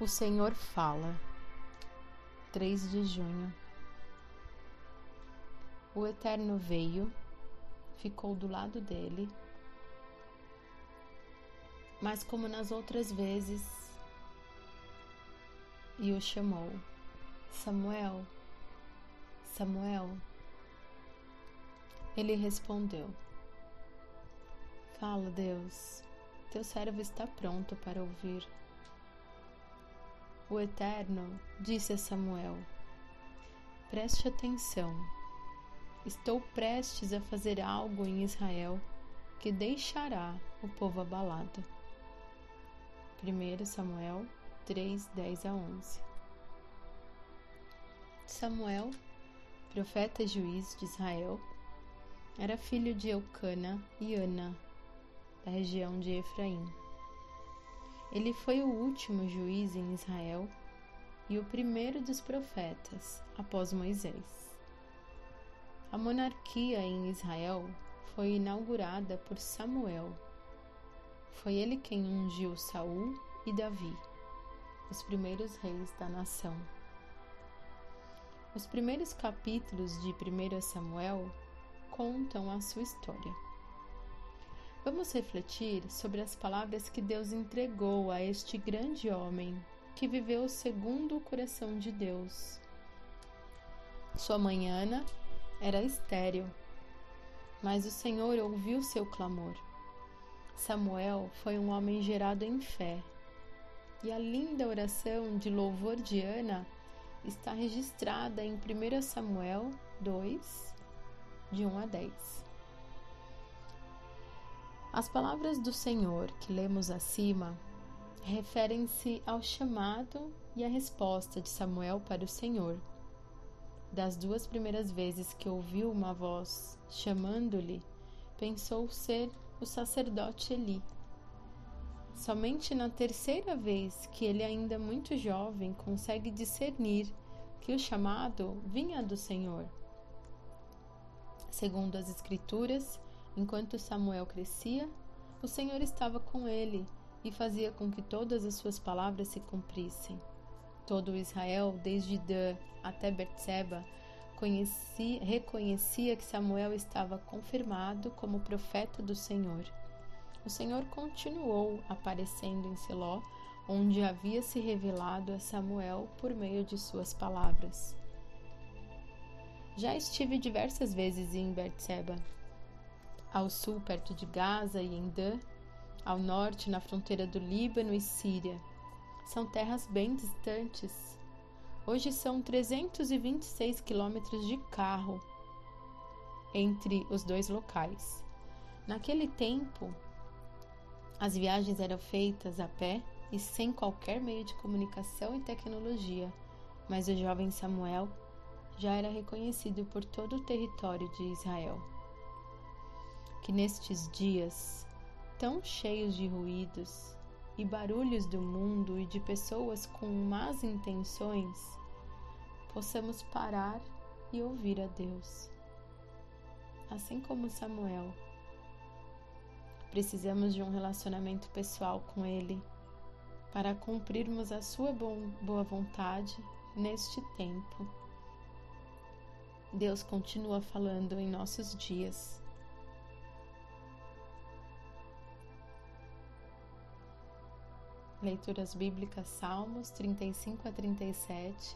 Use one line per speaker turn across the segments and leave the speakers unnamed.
O Senhor fala. 3 de junho. O Eterno veio, ficou do lado dele, mas como nas outras vezes, e o chamou: Samuel, Samuel. Ele respondeu: Fala, Deus, teu servo está pronto para ouvir. O Eterno disse a Samuel: Preste atenção. Estou prestes a fazer algo em Israel que deixará o povo abalado. 1 Samuel 3, 10 a 11 Samuel, profeta juiz de Israel, era filho de Eucana e Ana, da região de Efraim. Ele foi o último juiz em Israel e o primeiro dos profetas após Moisés. A monarquia em Israel foi inaugurada por Samuel. Foi ele quem ungiu Saul e Davi, os primeiros reis da nação. Os primeiros capítulos de 1 Samuel contam a sua história. Vamos refletir sobre as palavras que Deus entregou a este grande homem que viveu segundo o coração de Deus. Sua mãe Ana era estéril, mas o Senhor ouviu seu clamor. Samuel foi um homem gerado em fé, e a linda oração de louvor de Ana está registrada em 1 Samuel 2, de 1 a 10. As palavras do Senhor que lemos acima referem-se ao chamado e à resposta de Samuel para o Senhor. Das duas primeiras vezes que ouviu uma voz chamando-lhe, pensou ser o sacerdote Eli. Somente na terceira vez que ele, ainda muito jovem, consegue discernir que o chamado vinha do Senhor. Segundo as Escrituras, Enquanto Samuel crescia, o Senhor estava com ele e fazia com que todas as suas palavras se cumprissem. Todo Israel, desde Dan até conhecia, reconhecia que Samuel estava confirmado como profeta do Senhor. O Senhor continuou aparecendo em Siló, onde havia se revelado a Samuel por meio de suas palavras. Já estive diversas vezes em Berseba ao sul, perto de Gaza e Endã, ao norte, na fronteira do Líbano e Síria. São terras bem distantes. Hoje são 326 quilômetros de carro entre os dois locais. Naquele tempo, as viagens eram feitas a pé e sem qualquer meio de comunicação e tecnologia, mas o jovem Samuel já era reconhecido por todo o território de Israel que nestes dias tão cheios de ruídos e barulhos do mundo e de pessoas com más intenções, possamos parar e ouvir a Deus. Assim como Samuel, precisamos de um relacionamento pessoal com Ele para cumprirmos a Sua boa vontade neste tempo. Deus continua falando em nossos dias Leituras Bíblicas Salmos 35 a 37.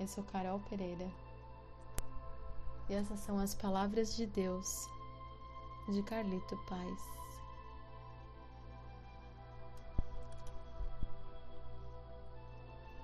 Eu sou Carol Pereira. E essas são as palavras de Deus de Carlito Paz.